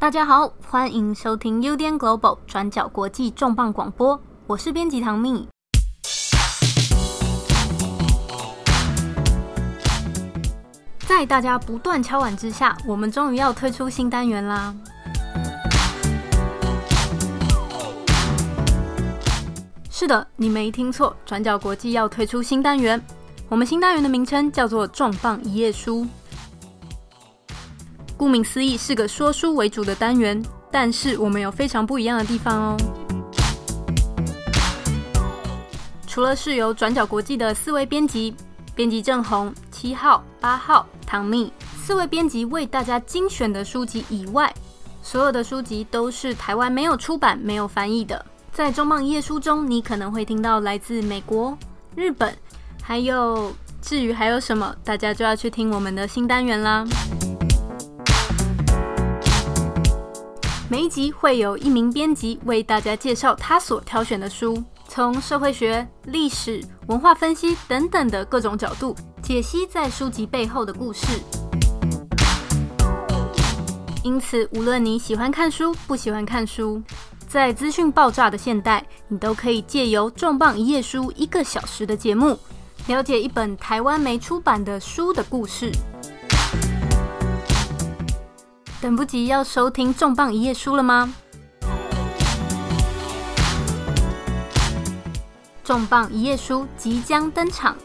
大家好，欢迎收听 UDN Global 转角国际重磅广播，我是编辑唐蜜。在大家不断敲碗之下，我们终于要推出新单元啦！是的，你没听错，转角国际要推出新单元。我们新单元的名称叫做“重磅一页书”。顾名思义，是个说书为主的单元，但是我们有非常不一样的地方哦。除了是由转角国际的四位编辑，编辑郑红、七号、八号、唐蜜四位编辑为大家精选的书籍以外，所有的书籍都是台湾没有出版、没有翻译的。在重磅一页书中，你可能会听到来自美国、日本，还有至于还有什么，大家就要去听我们的新单元啦。每一集会有一名编辑为大家介绍他所挑选的书，从社会学、历史、文化分析等等的各种角度解析在书籍背后的故事。因此，无论你喜欢看书，不喜欢看书，在资讯爆炸的现代，你都可以借由重磅一页书一个小时的节目，了解一本台湾没出版的书的故事。等不及要收听重磅一页书了吗？重磅一页书即将登场。